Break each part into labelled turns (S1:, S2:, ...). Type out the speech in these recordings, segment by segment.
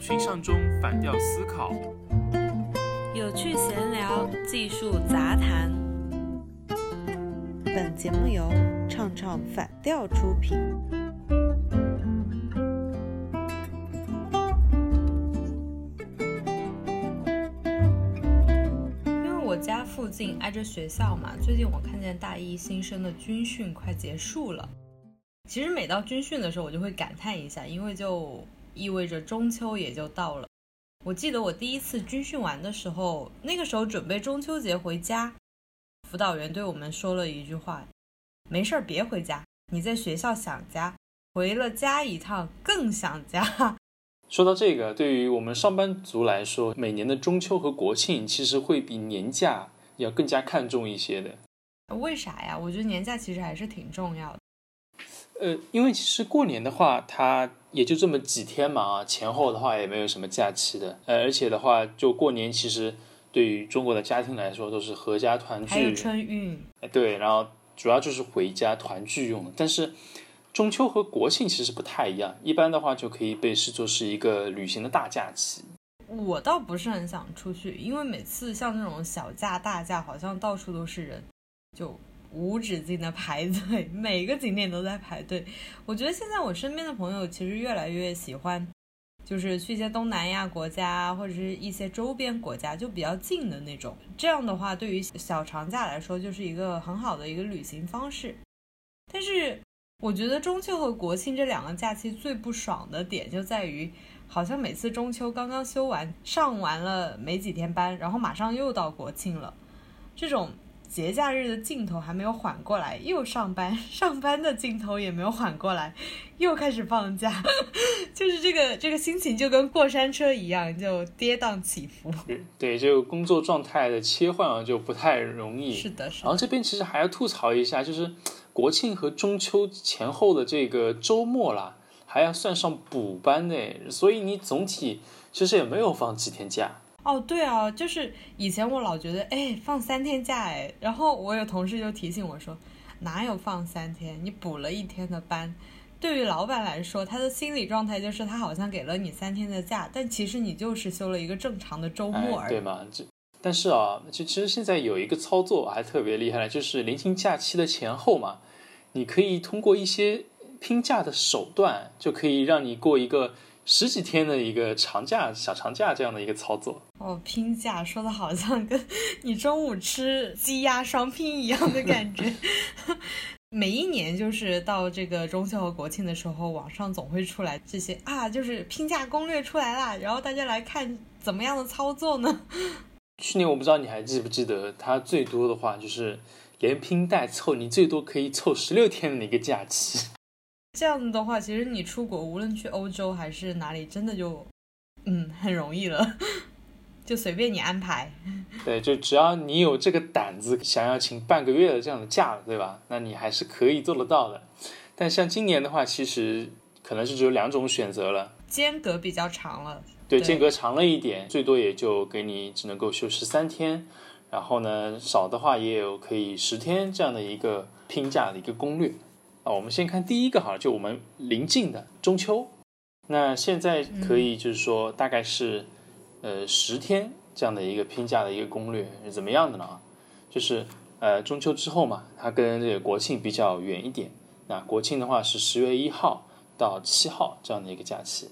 S1: 群像中反调思考，
S2: 有趣闲聊，技术杂谈。
S3: 本节目由唱唱反调出品。
S2: 因为我家附近挨着学校嘛，最近我看见大一新生的军训快结束了。其实每到军训的时候，我就会感叹一下，因为就意味着中秋也就到了。我记得我第一次军训完的时候，那个时候准备中秋节回家，辅导员对我们说了一句话：“没事儿，别回家，你在学校想家，回了家一趟更想家。”
S4: 说到这个，对于我们上班族来说，每年的中秋和国庆其实会比年假要更加看重一些的。
S2: 为啥呀？我觉得年假其实还是挺重要的。
S4: 呃，因为其实过年的话，它也就这么几天嘛，啊，前后的话也没有什么假期的，呃，而且的话，就过年其实对于中国的家庭来说都是合家团聚，
S2: 还有春运，
S4: 哎，对，然后主要就是回家团聚用的。但是中秋和国庆其实不太一样，一般的话就可以被视作是一个旅行的大假期。
S2: 我倒不是很想出去，因为每次像这种小假大假，好像到处都是人，就。无止境的排队，每个景点都在排队。我觉得现在我身边的朋友其实越来越喜欢，就是去一些东南亚国家或者是一些周边国家，就比较近的那种。这样的话，对于小长假来说，就是一个很好的一个旅行方式。但是，我觉得中秋和国庆这两个假期最不爽的点就在于，好像每次中秋刚刚休完、上完了没几天班，然后马上又到国庆了，这种。节假日的镜头还没有缓过来，又上班，上班的镜头也没有缓过来，又开始放假，就是这个这个心情就跟过山车一样，就跌宕起伏。
S4: 对，就工作状态的切换啊，就不太容易。
S2: 是的，是。
S4: 然后这边其实还要吐槽一下，就是国庆和中秋前后的这个周末啦，还要算上补班呢，所以你总体其实也没有放几天假。
S2: 哦，对啊，就是以前我老觉得，哎，放三天假，哎，然后我有同事就提醒我说，哪有放三天？你补了一天的班。对于老板来说，他的心理状态就是他好像给了你三天的假，但其实你就是休了一个正常的周末而
S4: 已，对吗？这但是啊，其其实现在有一个操作还特别厉害的，就是临近假期的前后嘛，你可以通过一些拼假的手段，就可以让你过一个。十几天的一个长假、小长假这样的一个操作
S2: 哦，拼假说的好像跟 你中午吃鸡鸭双拼一样的感觉。每一年就是到这个中秋和国庆的时候，网上总会出来这些啊，就是拼假攻略出来啦，然后大家来看怎么样的操作呢？
S4: 去年我不知道你还记不记得，它最多的话就是连拼带凑，你最多可以凑十六天的一个假期。
S2: 这样子的话，其实你出国，无论去欧洲还是哪里，真的就，嗯，很容易了，就随便你安排。
S4: 对，就只要你有这个胆子，想要请半个月的这样的假，对吧？那你还是可以做得到的。但像今年的话，其实可能是只有两种选择了，
S2: 间隔比较长了。
S4: 对，间隔长了一点，最多也就给你只能够休十三天，然后呢，少的话也有可以十天这样的一个拼假的一个攻略。啊，我们先看第一个哈，就我们临近的中秋。那现在可以就是说，大概是呃十天这样的一个拼假的一个攻略是怎么样的呢？就是呃中秋之后嘛，它跟这个国庆比较远一点。那国庆的话是十月一号到七号这样的一个假期。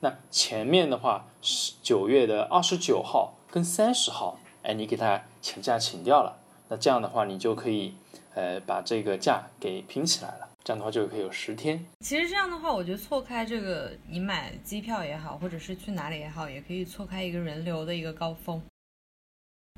S4: 那前面的话是九月的二十九号跟三十号，哎，你给他请假请掉了，那这样的话你就可以呃把这个假给拼起来了。这样的话就可以有十天。
S2: 其实这样的话，我觉得错开这个，你买机票也好，或者是去哪里也好，也可以错开一个人流的一个高峰。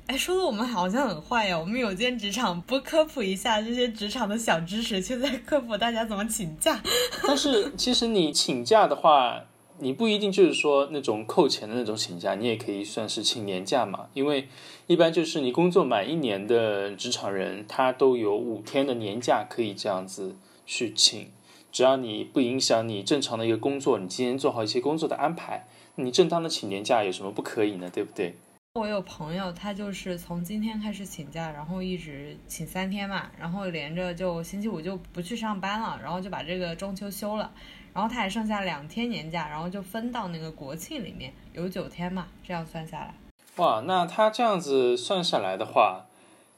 S2: 哎，说的我们好像很坏呀，我们有间职场不科普一下这些职场的小知识，却在科普大家怎么请假。
S4: 但是其实你请假的话，你不一定就是说那种扣钱的那种请假，你也可以算是请年假嘛。因为一般就是你工作满一年的职场人，他都有五天的年假可以这样子。去请，只要你不影响你正常的一个工作，你今天做好一些工作的安排，你正当的请年假有什么不可以呢？对不对？
S2: 我有朋友，他就是从今天开始请假，然后一直请三天嘛，然后连着就星期五就不去上班了，然后就把这个中秋休了，然后他还剩下两天年假，然后就分到那个国庆里面，有九天嘛，这样算下来，
S4: 哇，那他这样子算下来的话，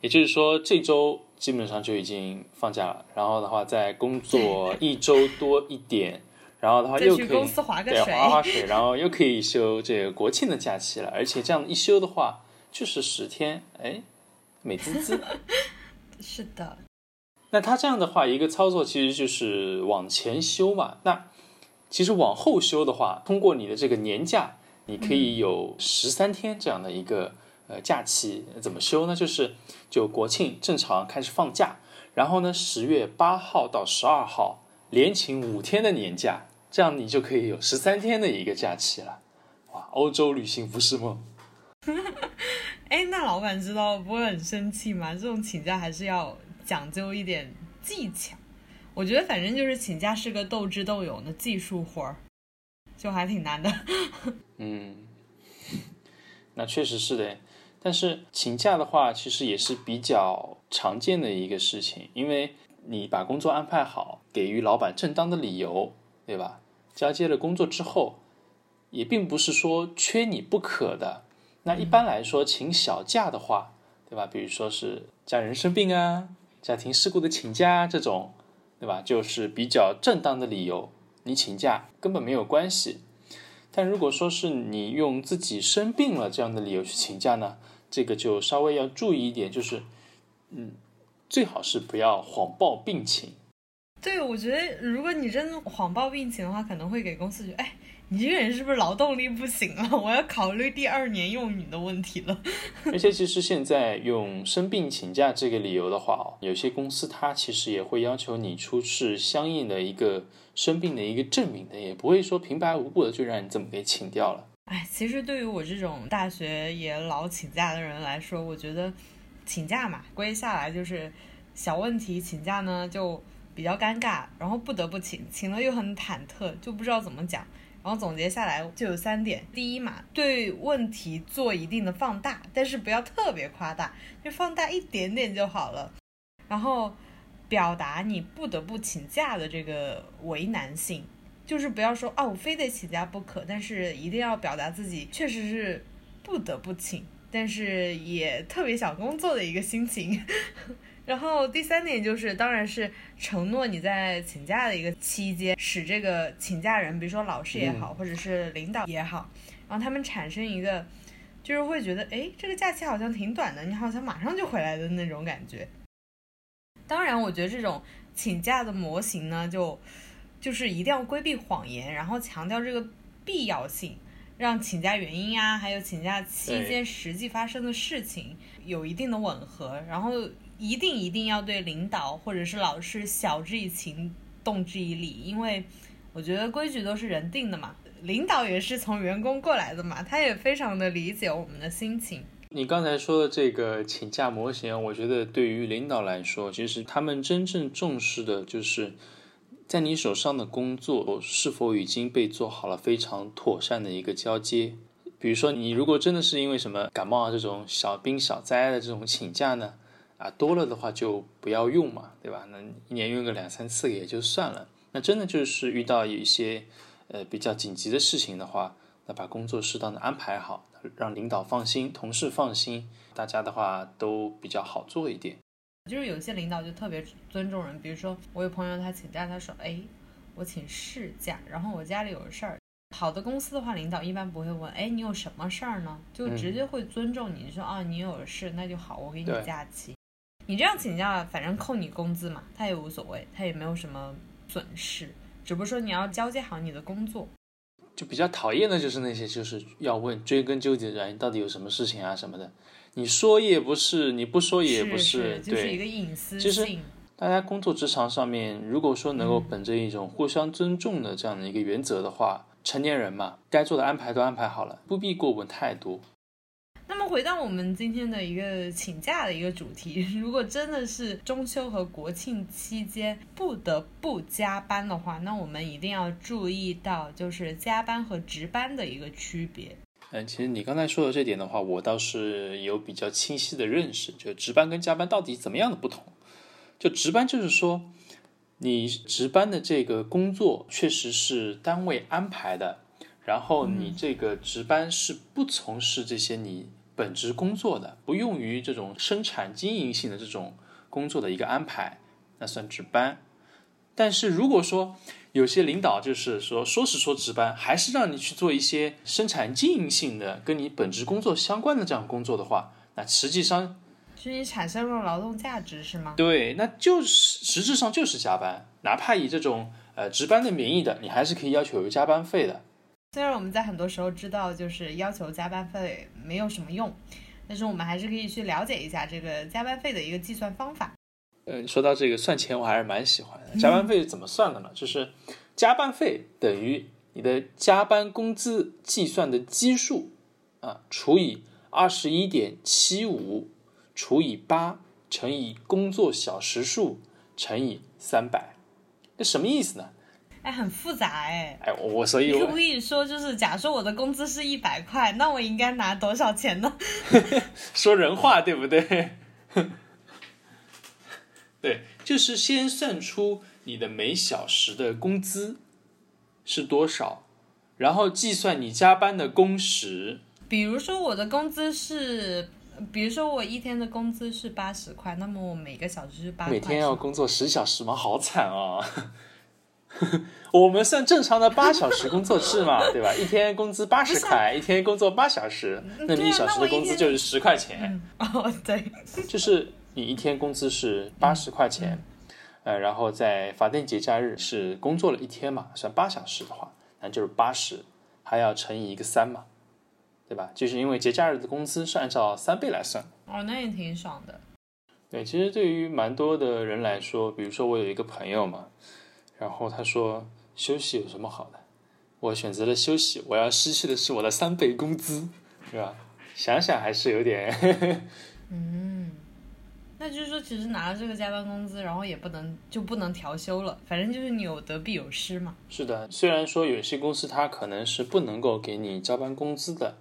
S4: 也就是说这周基本上就已经放假了，然后的话再工作一周多一点。然后的话又可以对划划水，然后又可以休这个国庆的假期了，而且这样一休的话就是十天，哎，美滋滋。
S2: 是的。
S4: 那他这样的话，一个操作其实就是往前休嘛。那其实往后休的话，通过你的这个年假，你可以有十三天这样的一个呃假期。怎么休呢？就是就国庆正常开始放假，然后呢十月八号到十二号连请五天的年假。这样你就可以有十三天的一个假期了，哇！欧洲旅行不是梦。
S2: 哎，那老板知道不会很生气吗？这种请假还是要讲究一点技巧。我觉得反正就是请假是个斗智斗勇的技术活儿，就还挺难的。
S4: 嗯，那确实是的。但是请假的话，其实也是比较常见的一个事情，因为你把工作安排好，给予老板正当的理由，对吧？交接了工作之后，也并不是说缺你不可的。那一般来说，请小假的话，对吧？比如说是家人生病啊、家庭事故的请假这种，对吧？就是比较正当的理由，你请假根本没有关系。但如果说是你用自己生病了这样的理由去请假呢，这个就稍微要注意一点，就是嗯，最好是不要谎报病情。
S2: 对，我觉得如果你真的谎报病情的话，可能会给公司觉得，哎，你这个人是不是劳动力不行了？我要考虑第二年用你的问题了。
S4: 而且其实现在用生病请假这个理由的话，有些公司它其实也会要求你出示相应的一个生病的一个证明的，也不会说平白无故的就让你这么给请掉了。
S2: 哎，其实对于我这种大学也老请假的人来说，我觉得请假嘛，归下来就是小问题，请假呢就。比较尴尬，然后不得不请，请了又很忐忑，就不知道怎么讲。然后总结下来就有三点：第一嘛，对问题做一定的放大，但是不要特别夸大，就放大一点点就好了。然后表达你不得不请假的这个为难性，就是不要说啊我非得请假不可，但是一定要表达自己确实是不得不请，但是也特别想工作的一个心情。然后第三点就是，当然是承诺你在请假的一个期间，使这个请假人，比如说老师也好，或者是领导也好，然后他们产生一个，就是会觉得，哎，这个假期好像挺短的，你好像马上就回来的那种感觉。当然，我觉得这种请假的模型呢，就就是一定要规避谎言，然后强调这个必要性，让请假原因啊，还有请假期间实际发生的事情有一定的吻合，然后。一定一定要对领导或者是老师晓之以情，动之以理，因为我觉得规矩都是人定的嘛，领导也是从员工过来的嘛，他也非常的理解我们的心情。
S4: 你刚才说的这个请假模型，我觉得对于领导来说，其实他们真正重视的就是在你手上的工作是否已经被做好了非常妥善的一个交接。比如说，你如果真的是因为什么感冒啊这种小病小灾的这种请假呢？啊，多了的话就不要用嘛，对吧？那一年用个两三次也就算了。那真的就是遇到有一些呃比较紧急的事情的话，那把工作适当的安排好，让领导放心，同事放心，大家的话都比较好做一点。
S2: 就是有些领导就特别尊重人，比如说我有朋友他请假，他说，哎，我请事假，然后我家里有事儿。好的公司的话，领导一般不会问，哎，你有什么事儿呢？就直接会尊重你，说啊，你有事那就好，我给你假期。你这样请假，反正扣你工资嘛，他也无所谓，他也没有什么损失，只不过说你要交接好你的工作。
S4: 就比较讨厌的就是那些就是要问追根究底的人，到底有什么事情啊什么的，你说也不是，你不说也不
S2: 是，
S4: 就是
S2: 一个隐私
S4: 其实大家工作职场上面，如果说能够本着一种互相尊重的这样的一个原则的话，成年人嘛，该做的安排都安排好了，不必过问太多。
S2: 那么回到我们今天的一个请假的一个主题，如果真的是中秋和国庆期间不得不加班的话，那我们一定要注意到就是加班和值班的一个区别。
S4: 嗯，其实你刚才说的这点的话，我倒是有比较清晰的认识，就值班跟加班到底怎么样的不同。就值班就是说，你值班的这个工作确实是单位安排的，然后你这个值班是不从事这些你本职工作的，不用于这种生产经营性的这种工作的一个安排，那算值班。但是如果说有些领导就是说说是说值班，还是让你去做一些生产经营性的、跟你本职工作相关的这样工作的话，那实际上
S2: 就你产生了劳动价值是吗？
S4: 对，那就是实质上就是加班，哪怕以这种呃值班的名义的，你还是可以要求有加班费的。
S2: 虽然我们在很多时候知道就是要求加班费没有什么用，但是我们还是可以去了解一下这个加班费的一个计算方法。
S4: 嗯，说到这个算钱，我还是蛮喜欢的。加班费是怎么算的呢？就是加班费等于你的加班工资计算的基数啊，除以二十一点七五除以八乘以工作小时数乘以三百，这什么意思呢？
S2: 哎，很复杂哎。
S4: 哎，我所以
S2: 我可不可以说，就是假设我的工资是一百块，那我应该拿多少钱呢？
S4: 说人话对不对？对，就是先算出你的每小时的工资是多少，然后计算你加班的工时。
S2: 比如说我的工资是，比如说我一天的工资是八十块，那么我每个小时是八。
S4: 每天要工作十小时吗？好惨啊！我们算正常的八小时工作制嘛，对吧？一天工资八十块，一天工作八小时，那你一小时的工资就是十块钱。
S2: 哦，对，
S4: 就是你一天工资是八十块钱，呃，然后在法定节假日是工作了一天嘛，算八小时的话，那就是八十，还要乘以一个三嘛，对吧？就是因为节假日的工资是按照三倍来算。
S2: 哦，那也挺爽的。
S4: 对，其实对于蛮多的人来说，比如说我有一个朋友嘛。然后他说：“休息有什么好的？我选择了休息，我要失去的是我的三倍工资，是吧？想想还是有点……
S2: 嗯，那就是说，其实拿了这个加班工资，然后也不能就不能调休了，反正就是你有得必有失嘛。
S4: 是的，虽然说有些公司它可能是不能够给你加班工资的，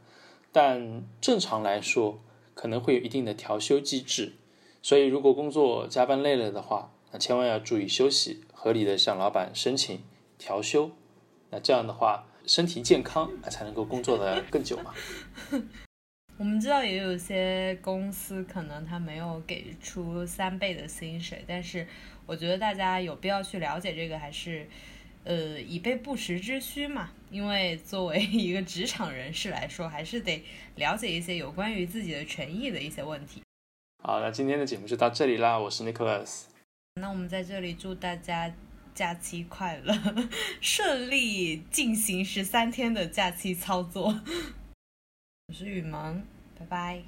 S4: 但正常来说可能会有一定的调休机制。所以，如果工作加班累了的话，那千万要注意休息。”合理的向老板申请调休，那这样的话身体健康，那才能够工作的更久嘛。
S2: 我们知道也有些公司可能他没有给出三倍的薪水，但是我觉得大家有必要去了解这个，还是呃以备不时之需嘛。因为作为 一个职场人士来说，还是得了解一些有关于自己的权益的一些问题。
S4: 好，那今天的节目就到这里啦，我是 Nicholas。
S2: 那我们在这里祝大家假期快乐，顺利进行十三天的假期操作。我是雨萌，拜拜。